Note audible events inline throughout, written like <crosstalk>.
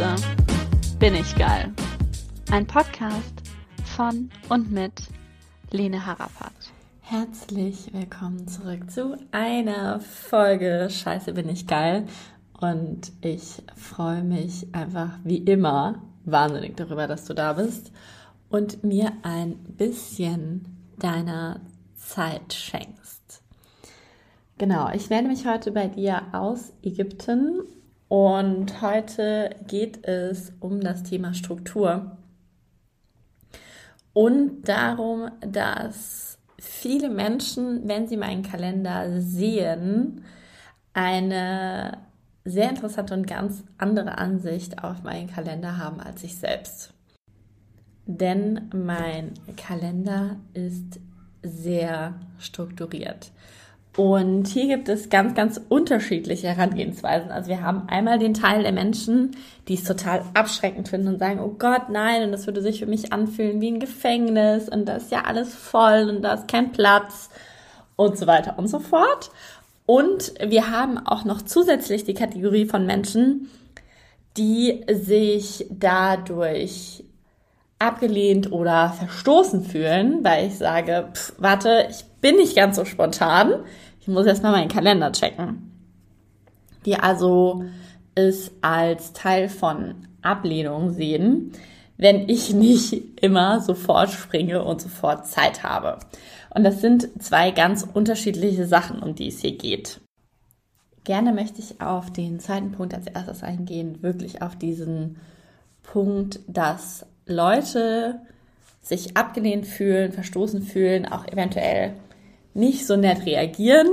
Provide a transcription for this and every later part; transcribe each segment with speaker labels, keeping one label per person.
Speaker 1: Scheiße, bin ich geil. Ein Podcast von und mit Lene Harapat.
Speaker 2: Herzlich willkommen zurück zu einer Folge Scheiße, bin ich geil. Und ich freue mich einfach wie immer wahnsinnig darüber, dass du da bist und mir ein bisschen deiner Zeit schenkst. Genau, ich werde mich heute bei dir aus Ägypten und heute geht es um das Thema Struktur und darum, dass viele Menschen, wenn sie meinen Kalender sehen, eine sehr interessante und ganz andere Ansicht auf meinen Kalender haben als ich selbst. Denn mein Kalender ist sehr strukturiert. Und hier gibt es ganz, ganz unterschiedliche Herangehensweisen. Also wir haben einmal den Teil der Menschen, die es total abschreckend finden und sagen, oh Gott, nein, und das würde sich für mich anfühlen wie ein Gefängnis und da ist ja alles voll und da ist kein Platz und so weiter und so fort. Und wir haben auch noch zusätzlich die Kategorie von Menschen, die sich dadurch abgelehnt oder verstoßen fühlen, weil ich sage, pff, warte, ich bin nicht ganz so spontan. Ich muss erstmal meinen Kalender checken. Die also es als Teil von Ablehnung sehen, wenn ich nicht immer sofort springe und sofort Zeit habe. Und das sind zwei ganz unterschiedliche Sachen, um die es hier geht. Gerne möchte ich auf den zweiten Punkt als erstes eingehen, wirklich auf diesen Punkt, dass Leute sich abgelehnt fühlen, verstoßen fühlen, auch eventuell nicht so nett reagieren,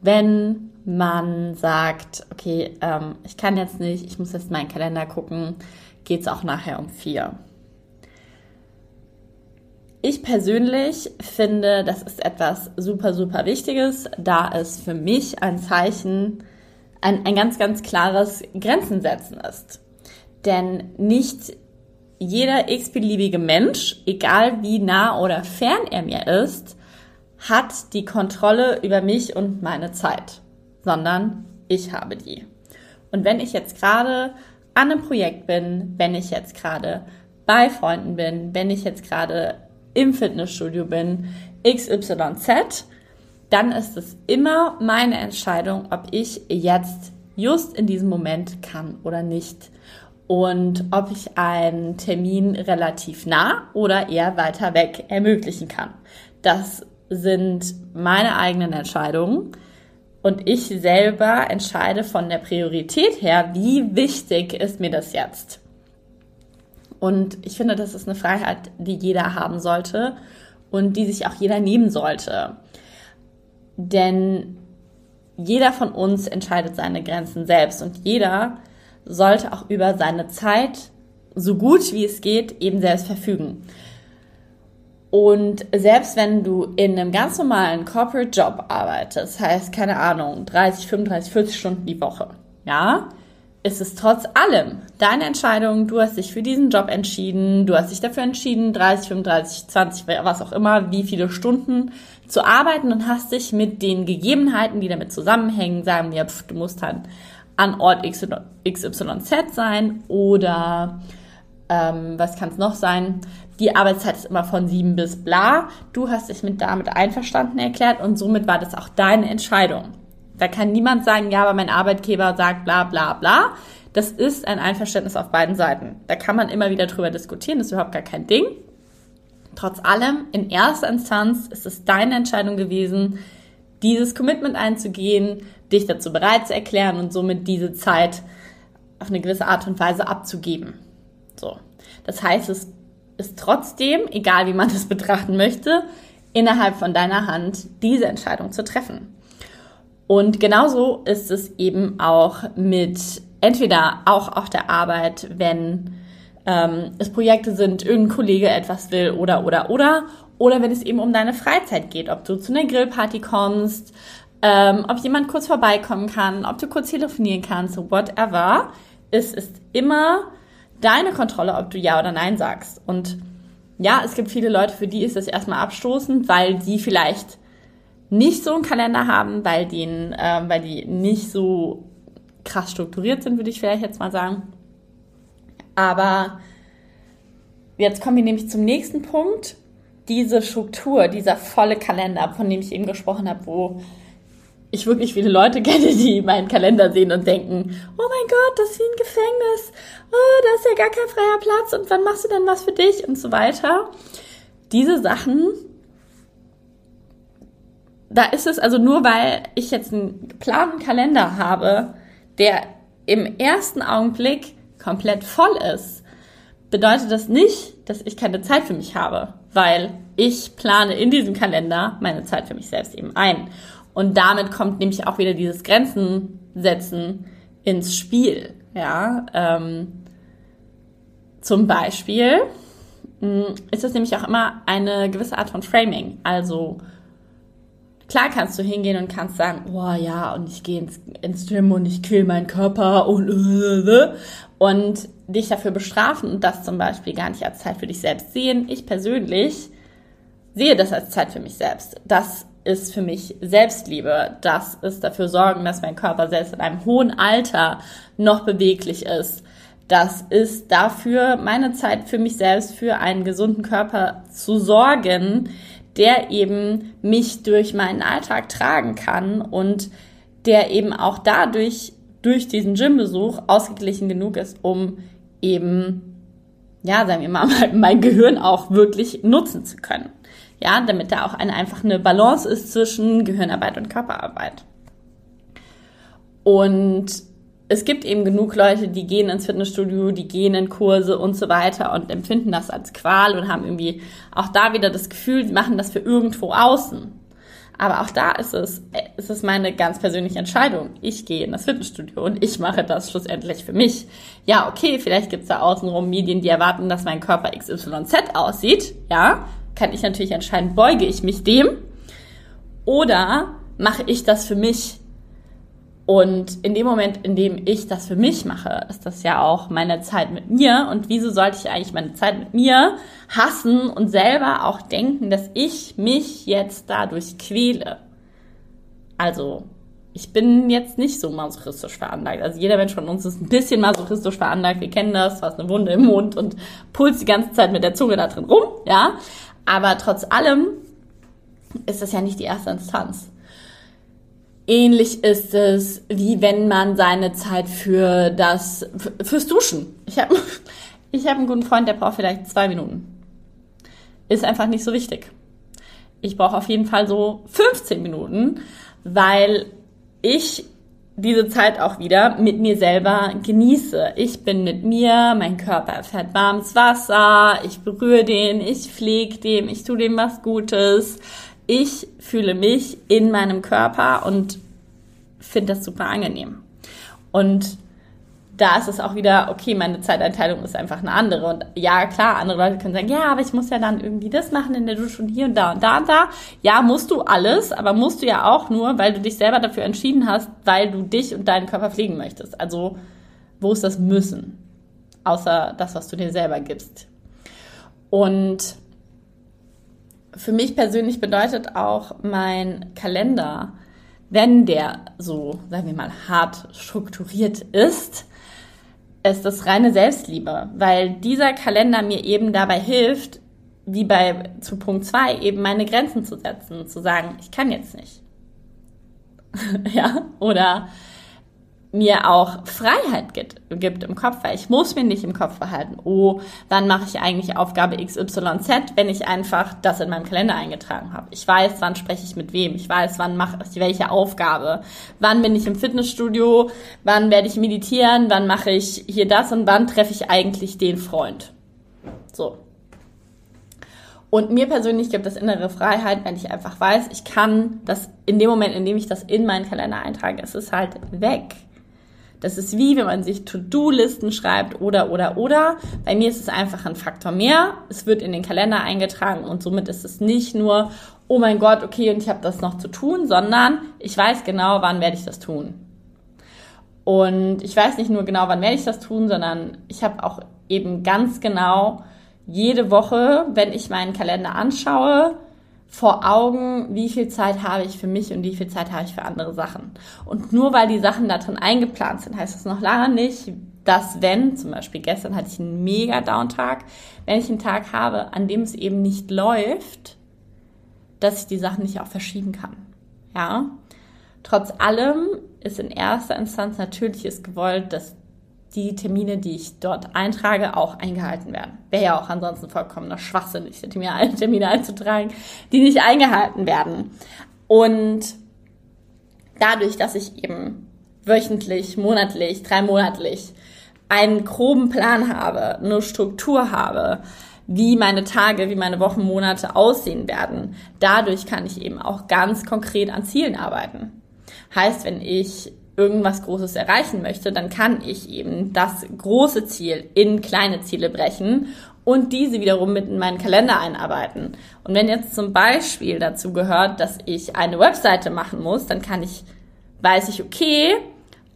Speaker 2: wenn man sagt, okay, ähm, ich kann jetzt nicht, ich muss jetzt meinen Kalender gucken, geht es auch nachher um vier. Ich persönlich finde, das ist etwas super, super Wichtiges, da es für mich ein Zeichen, ein, ein ganz, ganz klares Grenzen setzen ist. Denn nicht jeder x-beliebige Mensch, egal wie nah oder fern er mir ist, hat die Kontrolle über mich und meine Zeit, sondern ich habe die. Und wenn ich jetzt gerade an einem Projekt bin, wenn ich jetzt gerade bei Freunden bin, wenn ich jetzt gerade im Fitnessstudio bin, XYZ, dann ist es immer meine Entscheidung, ob ich jetzt just in diesem Moment kann oder nicht. Und ob ich einen Termin relativ nah oder eher weiter weg ermöglichen kann. Das sind meine eigenen Entscheidungen. Und ich selber entscheide von der Priorität her, wie wichtig ist mir das jetzt. Und ich finde, das ist eine Freiheit, die jeder haben sollte und die sich auch jeder nehmen sollte. Denn jeder von uns entscheidet seine Grenzen selbst und jeder sollte auch über seine Zeit so gut wie es geht eben selbst verfügen. Und selbst wenn du in einem ganz normalen Corporate Job arbeitest, heißt keine Ahnung, 30, 35, 40 Stunden die Woche, ja, ist es trotz allem deine Entscheidung, du hast dich für diesen Job entschieden, du hast dich dafür entschieden, 30, 35, 20, was auch immer, wie viele Stunden zu arbeiten und hast dich mit den Gegebenheiten, die damit zusammenhängen, sagen wir, pf, du musst dann an Ort XYZ sein oder ähm, was kann es noch sein? Die Arbeitszeit ist immer von sieben bis bla. Du hast dich mit damit einverstanden erklärt und somit war das auch deine Entscheidung. Da kann niemand sagen, ja, aber mein Arbeitgeber sagt bla bla bla. Das ist ein Einverständnis auf beiden Seiten. Da kann man immer wieder drüber diskutieren, das ist überhaupt gar kein Ding. Trotz allem, in erster Instanz ist es deine Entscheidung gewesen, dieses Commitment einzugehen, dich dazu bereit zu erklären und somit diese Zeit auf eine gewisse Art und Weise abzugeben. So. Das heißt, es ist trotzdem, egal wie man das betrachten möchte, innerhalb von deiner Hand, diese Entscheidung zu treffen. Und genauso ist es eben auch mit entweder auch auf der Arbeit, wenn ähm, es Projekte sind, irgendein Kollege etwas will oder oder oder oder wenn es eben um deine Freizeit geht, ob du zu einer Grillparty kommst, ähm, ob jemand kurz vorbeikommen kann, ob du kurz telefonieren kannst, whatever. Es ist immer deine Kontrolle, ob du Ja oder Nein sagst. Und ja, es gibt viele Leute, für die ist das erstmal abstoßend, weil die vielleicht nicht so einen Kalender haben, weil, denen, äh, weil die nicht so krass strukturiert sind, würde ich vielleicht jetzt mal sagen. Aber jetzt kommen wir nämlich zum nächsten Punkt. Diese Struktur, dieser volle Kalender, von dem ich eben gesprochen habe, wo ich wirklich viele Leute <laughs> kenne, die meinen Kalender sehen und denken, oh mein Gott, das ist wie ein Gefängnis, oh, da ist ja gar kein freier Platz und wann machst du denn was für dich und so weiter. Diese Sachen, da ist es also nur, weil ich jetzt einen geplanten Kalender habe, der im ersten Augenblick komplett voll ist, bedeutet das nicht, dass ich keine Zeit für mich habe, weil ich plane in diesem Kalender meine Zeit für mich selbst eben ein. Und damit kommt nämlich auch wieder dieses Grenzen setzen ins Spiel. Ja, ähm, zum Beispiel mh, mm, ist das nämlich auch immer eine gewisse Art von Framing. Also klar kannst du hingehen und kannst sagen, oh ja, und ich gehe ins, ins Gym und ich kill meinen Körper und <laughs> und dich dafür bestrafen und das zum Beispiel gar nicht als Zeit für dich selbst sehen. Ich persönlich sehe das als Zeit für mich selbst. Das ist für mich Selbstliebe. Das ist dafür sorgen, dass mein Körper selbst in einem hohen Alter noch beweglich ist. Das ist dafür meine Zeit für mich selbst, für einen gesunden Körper zu sorgen, der eben mich durch meinen Alltag tragen kann und der eben auch dadurch, durch diesen Gymbesuch ausgeglichen genug ist, um eben, ja, sagen wir mal, <laughs> mein Gehirn auch wirklich nutzen zu können. Ja, damit da auch eine, einfach eine Balance ist zwischen Gehirnarbeit und Körperarbeit. Und es gibt eben genug Leute, die gehen ins Fitnessstudio, die gehen in Kurse und so weiter und empfinden das als Qual und haben irgendwie auch da wieder das Gefühl, sie machen das für irgendwo außen. Aber auch da ist es, ist es meine ganz persönliche Entscheidung. Ich gehe in das Fitnessstudio und ich mache das schlussendlich für mich. Ja, okay, vielleicht gibt es da außenrum Medien, die erwarten, dass mein Körper XYZ aussieht. Ja, kann ich natürlich entscheiden, beuge ich mich dem oder mache ich das für mich. Und in dem Moment, in dem ich das für mich mache, ist das ja auch meine Zeit mit mir. Und wieso sollte ich eigentlich meine Zeit mit mir hassen und selber auch denken, dass ich mich jetzt dadurch quäle? Also, ich bin jetzt nicht so masochistisch veranlagt. Also jeder Mensch von uns ist ein bisschen masochistisch veranlagt. Wir kennen das, du hast eine Wunde im Mund und pulst die ganze Zeit mit der Zunge da drin rum, ja. Aber trotz allem ist das ja nicht die erste Instanz. Ähnlich ist es, wie wenn man seine Zeit für das, fürs Duschen. Ich habe <laughs> ich hab einen guten Freund, der braucht vielleicht zwei Minuten. Ist einfach nicht so wichtig. Ich brauche auf jeden Fall so 15 Minuten, weil ich diese Zeit auch wieder mit mir selber genieße. Ich bin mit mir, mein Körper erfährt warmes Wasser, ich berühre den, ich pflege dem, ich tue dem was Gutes. Ich fühle mich in meinem Körper und finde das super angenehm. Und da ist es auch wieder, okay, meine Zeiteinteilung ist einfach eine andere. Und ja, klar, andere Leute können sagen, ja, aber ich muss ja dann irgendwie das machen in der Dusche und hier und da und da und da. Ja, musst du alles, aber musst du ja auch nur, weil du dich selber dafür entschieden hast, weil du dich und deinen Körper pflegen möchtest. Also, wo ist das Müssen? Außer das, was du dir selber gibst. Und für mich persönlich bedeutet auch mein Kalender, wenn der so, sagen wir mal, hart strukturiert ist, ist das reine Selbstliebe, weil dieser Kalender mir eben dabei hilft, wie bei zu Punkt 2 eben meine Grenzen zu setzen, zu sagen, ich kann jetzt nicht. <laughs> ja, oder mir auch Freiheit gibt, gibt im Kopf, weil ich muss mir nicht im Kopf behalten, oh, wann mache ich eigentlich Aufgabe XYZ, wenn ich einfach das in meinem Kalender eingetragen habe. Ich weiß, wann spreche ich mit wem, ich weiß, wann mache ich welche Aufgabe, wann bin ich im Fitnessstudio, wann werde ich meditieren, wann mache ich hier das und wann treffe ich eigentlich den Freund. So. Und mir persönlich gibt es innere Freiheit, wenn ich einfach weiß, ich kann das in dem Moment, in dem ich das in meinen Kalender eintrage, es ist halt weg. Das ist wie, wenn man sich To-Do-Listen schreibt oder, oder, oder. Bei mir ist es einfach ein Faktor mehr. Es wird in den Kalender eingetragen und somit ist es nicht nur, oh mein Gott, okay, und ich habe das noch zu tun, sondern ich weiß genau, wann werde ich das tun. Und ich weiß nicht nur genau, wann werde ich das tun, sondern ich habe auch eben ganz genau jede Woche, wenn ich meinen Kalender anschaue, vor Augen, wie viel Zeit habe ich für mich und wie viel Zeit habe ich für andere Sachen. Und nur weil die Sachen da drin eingeplant sind, heißt das noch lange nicht, dass wenn, zum Beispiel gestern hatte ich einen mega Downtag, wenn ich einen Tag habe, an dem es eben nicht läuft, dass ich die Sachen nicht auch verschieben kann. Ja. Trotz allem ist in erster Instanz natürlich ist gewollt, dass die Termine, die ich dort eintrage, auch eingehalten werden. Wäre ja auch ansonsten vollkommener Schwachsinn, diese Termine einzutragen, die nicht eingehalten werden. Und dadurch, dass ich eben wöchentlich, monatlich, dreimonatlich einen groben Plan habe, eine Struktur habe, wie meine Tage, wie meine Wochen, Monate aussehen werden. Dadurch kann ich eben auch ganz konkret an Zielen arbeiten. Heißt, wenn ich irgendwas Großes erreichen möchte, dann kann ich eben das große Ziel in kleine Ziele brechen und diese wiederum mit in meinen Kalender einarbeiten. Und wenn jetzt zum Beispiel dazu gehört, dass ich eine Webseite machen muss, dann kann ich, weiß ich, okay,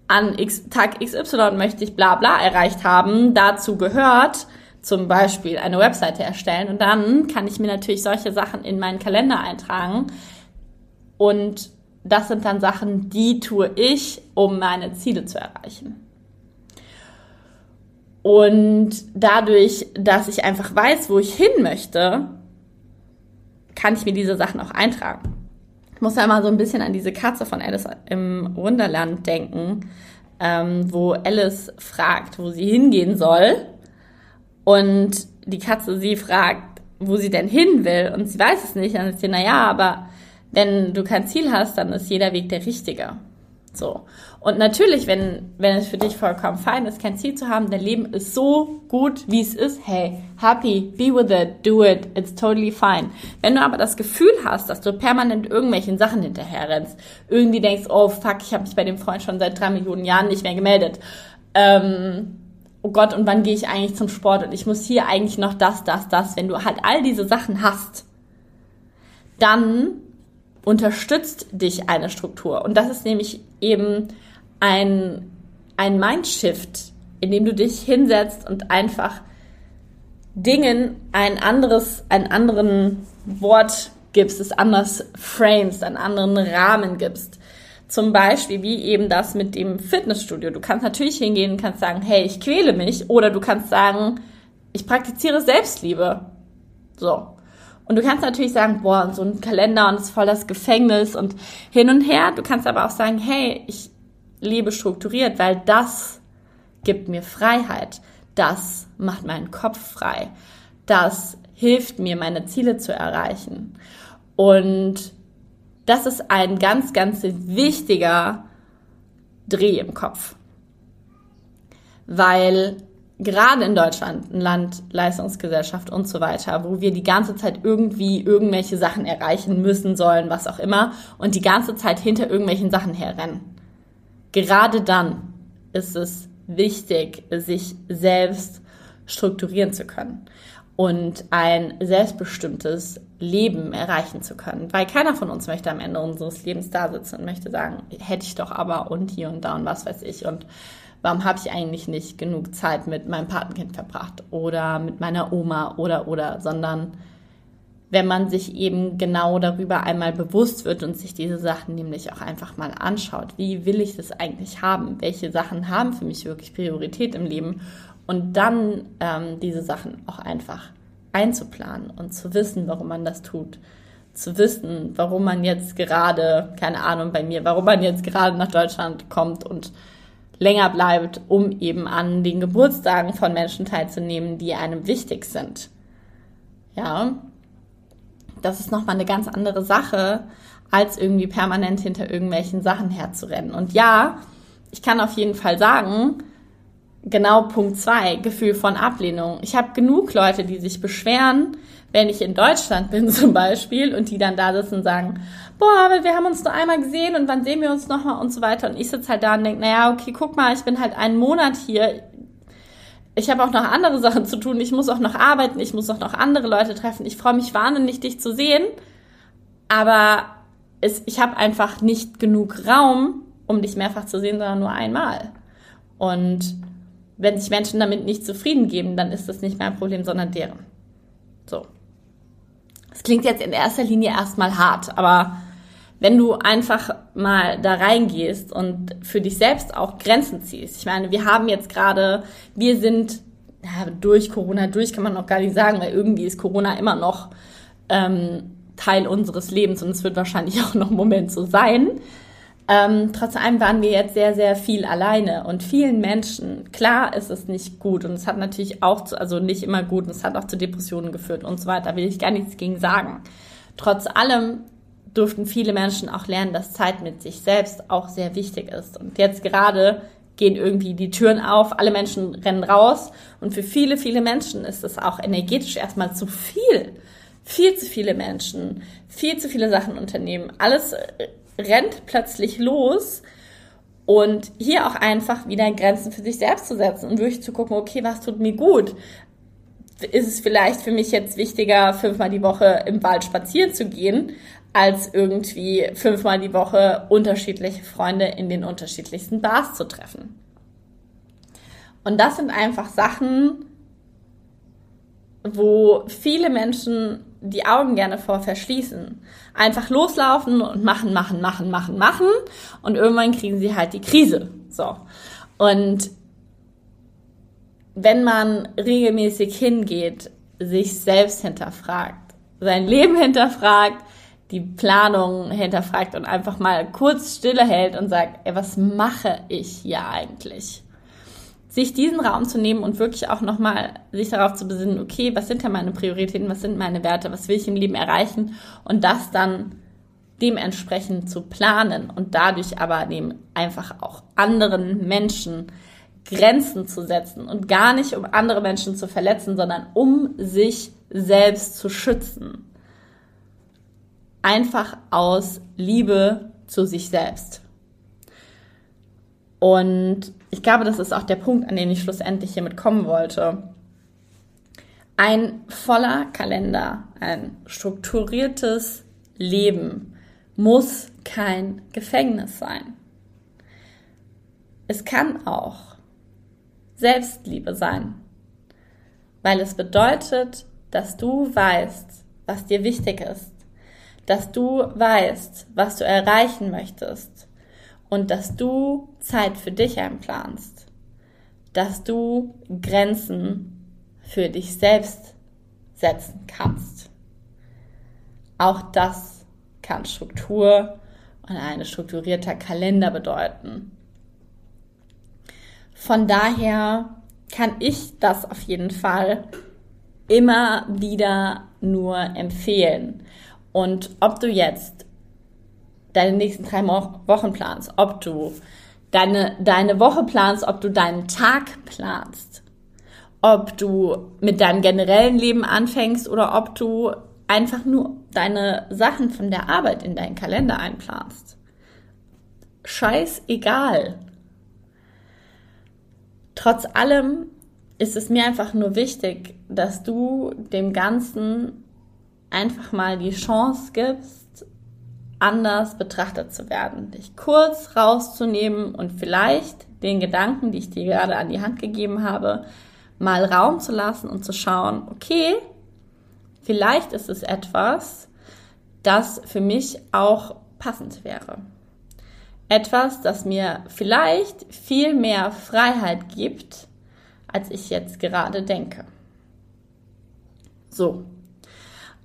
Speaker 2: an X, Tag XY möchte ich bla bla erreicht haben. Dazu gehört zum Beispiel eine Webseite erstellen und dann kann ich mir natürlich solche Sachen in meinen Kalender eintragen und das sind dann Sachen, die tue ich, um meine Ziele zu erreichen. Und dadurch, dass ich einfach weiß, wo ich hin möchte, kann ich mir diese Sachen auch eintragen. Ich muss ja immer so ein bisschen an diese Katze von Alice im Wunderland denken, ähm, wo Alice fragt, wo sie hingehen soll. Und die Katze sie fragt, wo sie denn hin will. Und sie weiß es nicht. Dann sagt sie, na ja, aber wenn du kein Ziel hast, dann ist jeder Weg der richtige. So. Und natürlich, wenn, wenn es für dich vollkommen fein ist, kein Ziel zu haben, dein Leben ist so gut, wie es ist, hey, happy, be with it, do it, it's totally fine. Wenn du aber das Gefühl hast, dass du permanent irgendwelchen Sachen hinterherrennst, irgendwie denkst, oh fuck, ich habe mich bei dem Freund schon seit drei Millionen Jahren nicht mehr gemeldet, ähm, oh Gott, und wann gehe ich eigentlich zum Sport und ich muss hier eigentlich noch das, das, das, wenn du halt all diese Sachen hast, dann unterstützt dich eine Struktur. Und das ist nämlich eben ein, ein Mindshift, in dem du dich hinsetzt und einfach Dingen ein anderes, einen anderen Wort gibst, es anders framest, einen anderen Rahmen gibst. Zum Beispiel wie eben das mit dem Fitnessstudio. Du kannst natürlich hingehen und kannst sagen, hey, ich quäle mich. Oder du kannst sagen, ich praktiziere Selbstliebe. So. Und du kannst natürlich sagen, boah, so ein Kalender und es ist voll das Gefängnis und hin und her. Du kannst aber auch sagen, hey, ich lebe strukturiert, weil das gibt mir Freiheit. Das macht meinen Kopf frei. Das hilft mir, meine Ziele zu erreichen. Und das ist ein ganz, ganz wichtiger Dreh im Kopf. Weil gerade in Deutschland, ein Land, Leistungsgesellschaft und so weiter, wo wir die ganze Zeit irgendwie irgendwelche Sachen erreichen müssen sollen, was auch immer, und die ganze Zeit hinter irgendwelchen Sachen herrennen. Gerade dann ist es wichtig, sich selbst strukturieren zu können und ein selbstbestimmtes Leben erreichen zu können. Weil keiner von uns möchte am Ende unseres Lebens da sitzen und möchte sagen, hätte ich doch aber und hier und da und was weiß ich und warum habe ich eigentlich nicht genug Zeit mit meinem Patenkind verbracht oder mit meiner Oma oder oder, sondern wenn man sich eben genau darüber einmal bewusst wird und sich diese Sachen nämlich auch einfach mal anschaut. Wie will ich das eigentlich haben? Welche Sachen haben für mich wirklich Priorität im Leben? Und dann ähm, diese Sachen auch einfach einzuplanen und zu wissen, warum man das tut. Zu wissen, warum man jetzt gerade, keine Ahnung bei mir, warum man jetzt gerade nach Deutschland kommt und länger bleibt, um eben an den Geburtstagen von Menschen teilzunehmen, die einem wichtig sind. Ja, das ist nochmal eine ganz andere Sache, als irgendwie permanent hinter irgendwelchen Sachen herzurennen. Und ja, ich kann auf jeden Fall sagen, genau Punkt zwei, Gefühl von Ablehnung. Ich habe genug Leute, die sich beschweren, wenn ich in Deutschland bin <laughs> zum Beispiel und die dann da sitzen und sagen, boah, aber wir haben uns nur einmal gesehen und wann sehen wir uns nochmal und so weiter. Und ich sitze halt da und denke, naja, okay, guck mal, ich bin halt einen Monat hier. Ich habe auch noch andere Sachen zu tun. Ich muss auch noch arbeiten. Ich muss auch noch andere Leute treffen. Ich freue mich wahnsinnig, dich zu sehen. Aber es, ich habe einfach nicht genug Raum, um dich mehrfach zu sehen, sondern nur einmal. Und wenn sich Menschen damit nicht zufrieden geben, dann ist das nicht mein Problem, sondern deren. So. Es klingt jetzt in erster Linie erstmal hart, aber wenn du einfach mal da reingehst und für dich selbst auch Grenzen ziehst. Ich meine, wir haben jetzt gerade, wir sind ja, durch Corona durch, kann man noch gar nicht sagen, weil irgendwie ist Corona immer noch ähm, Teil unseres Lebens und es wird wahrscheinlich <laughs> auch noch einen Moment so sein. Ähm, trotz allem waren wir jetzt sehr, sehr viel alleine und vielen Menschen, klar ist es nicht gut und es hat natürlich auch, zu, also nicht immer gut und es hat auch zu Depressionen geführt und so weiter, will ich gar nichts gegen sagen. Trotz allem durften viele Menschen auch lernen, dass Zeit mit sich selbst auch sehr wichtig ist. Und jetzt gerade gehen irgendwie die Türen auf, alle Menschen rennen raus. Und für viele, viele Menschen ist es auch energetisch erstmal zu viel. Viel zu viele Menschen, viel zu viele Sachen unternehmen. Alles rennt plötzlich los. Und hier auch einfach wieder Grenzen für sich selbst zu setzen und wirklich zu gucken, okay, was tut mir gut? Ist es vielleicht für mich jetzt wichtiger, fünfmal die Woche im Wald spazieren zu gehen, als irgendwie fünfmal die Woche unterschiedliche Freunde in den unterschiedlichsten Bars zu treffen. Und das sind einfach Sachen, wo viele Menschen die Augen gerne vor verschließen. Einfach loslaufen und machen, machen, machen, machen, machen. Und irgendwann kriegen sie halt die Krise. So. Und wenn man regelmäßig hingeht, sich selbst hinterfragt, sein Leben hinterfragt, die Planung hinterfragt und einfach mal kurz Stille hält und sagt, ey, was mache ich hier eigentlich? Sich diesen Raum zu nehmen und wirklich auch nochmal sich darauf zu besinnen, okay, was sind denn meine Prioritäten, was sind meine Werte, was will ich im Leben erreichen und das dann dementsprechend zu planen und dadurch aber eben einfach auch anderen Menschen Grenzen zu setzen und gar nicht um andere Menschen zu verletzen, sondern um sich selbst zu schützen einfach aus Liebe zu sich selbst. Und ich glaube, das ist auch der Punkt, an den ich schlussendlich hiermit kommen wollte. Ein voller Kalender, ein strukturiertes Leben muss kein Gefängnis sein. Es kann auch Selbstliebe sein, weil es bedeutet, dass du weißt, was dir wichtig ist, dass du weißt, was du erreichen möchtest und dass du Zeit für dich einplanst, dass du Grenzen für dich selbst setzen kannst. Auch das kann Struktur und ein strukturierter Kalender bedeuten. Von daher kann ich das auf jeden Fall immer wieder nur empfehlen. Und ob du jetzt deine nächsten drei Wochen planst, ob du deine, deine Woche planst, ob du deinen Tag planst, ob du mit deinem generellen Leben anfängst oder ob du einfach nur deine Sachen von der Arbeit in deinen Kalender einplanst. Scheißegal. Trotz allem ist es mir einfach nur wichtig, dass du dem Ganzen einfach mal die Chance gibst, anders betrachtet zu werden, dich kurz rauszunehmen und vielleicht den Gedanken, die ich dir gerade an die Hand gegeben habe, mal Raum zu lassen und zu schauen, okay, vielleicht ist es etwas, das für mich auch passend wäre. Etwas, das mir vielleicht viel mehr Freiheit gibt, als ich jetzt gerade denke. So,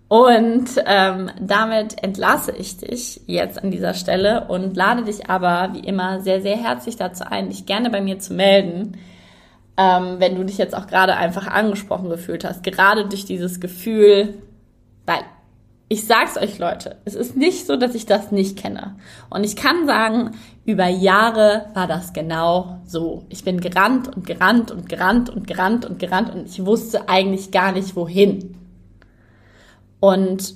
Speaker 2: und ähm, damit entlasse ich dich jetzt an dieser Stelle und lade dich aber wie immer sehr, sehr herzlich dazu ein, dich gerne bei mir zu melden, ähm, wenn du dich jetzt auch gerade einfach angesprochen gefühlt hast, gerade durch dieses Gefühl, weil ich sag's euch Leute, es ist nicht so, dass ich das nicht kenne. Und ich kann sagen, über Jahre war das genau so. Ich bin gerannt und gerannt und gerannt und gerannt und gerannt und ich wusste eigentlich gar nicht wohin. Und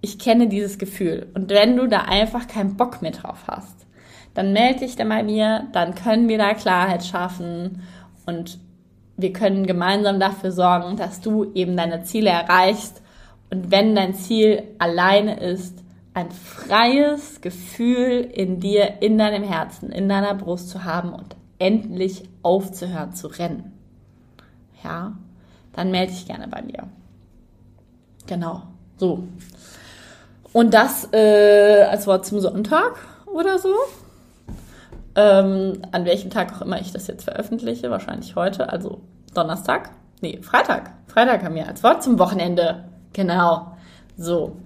Speaker 2: ich kenne dieses Gefühl. Und wenn du da einfach keinen Bock mehr drauf hast, dann melde dich da bei mir, dann können wir da Klarheit schaffen und wir können gemeinsam dafür sorgen, dass du eben deine Ziele erreichst. Und wenn dein Ziel alleine ist, ein freies Gefühl in dir, in deinem Herzen, in deiner Brust zu haben und endlich aufzuhören zu rennen. Ja, dann melde dich gerne bei mir. Genau, so. Und das äh, als Wort zum Sonntag oder so. Ähm, an welchem Tag auch immer ich das jetzt veröffentliche, wahrscheinlich heute, also Donnerstag. Nee, Freitag. Freitag haben wir als Wort zum Wochenende. Genau. So.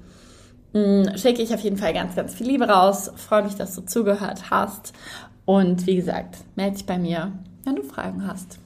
Speaker 2: Hm, schicke ich auf jeden Fall ganz, ganz viel Liebe raus. Freue mich, dass du zugehört hast. Und wie gesagt, melde dich bei mir, wenn du Fragen hast.